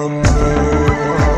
Number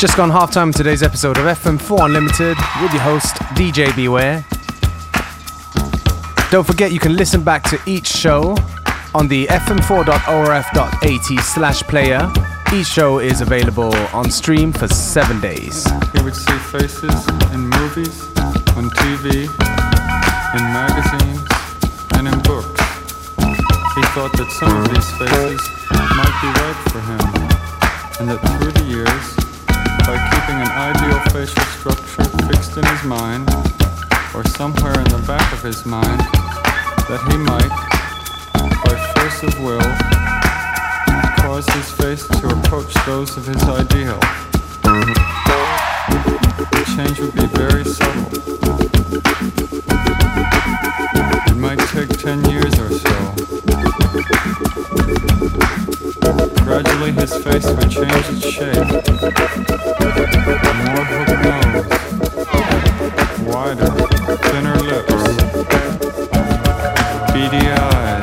Just gone half halftime today's episode of FM4 Unlimited with your host, DJ Beware. Don't forget you can listen back to each show on the fm4.orf.at slash player. Each show is available on stream for seven days. He would see faces in movies, on TV, in magazines, and in books. He thought that some of these faces might be right for him, and that through the years, by keeping an ideal facial structure fixed in his mind, or somewhere in the back of his mind, that he might, by force of will, cause his face to approach those of his ideal. Change would be very subtle. It might take 10 years or so. Gradually his face would change its shape. More hook nose. Wider, thinner lips. Beady eyes.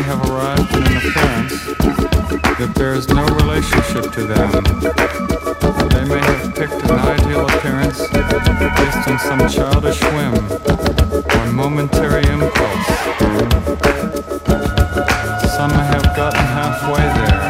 May have arrived in an appearance that bears no relationship to them. They may have picked an ideal appearance based on some childish whim or momentary impulse. Some have gotten halfway there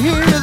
Same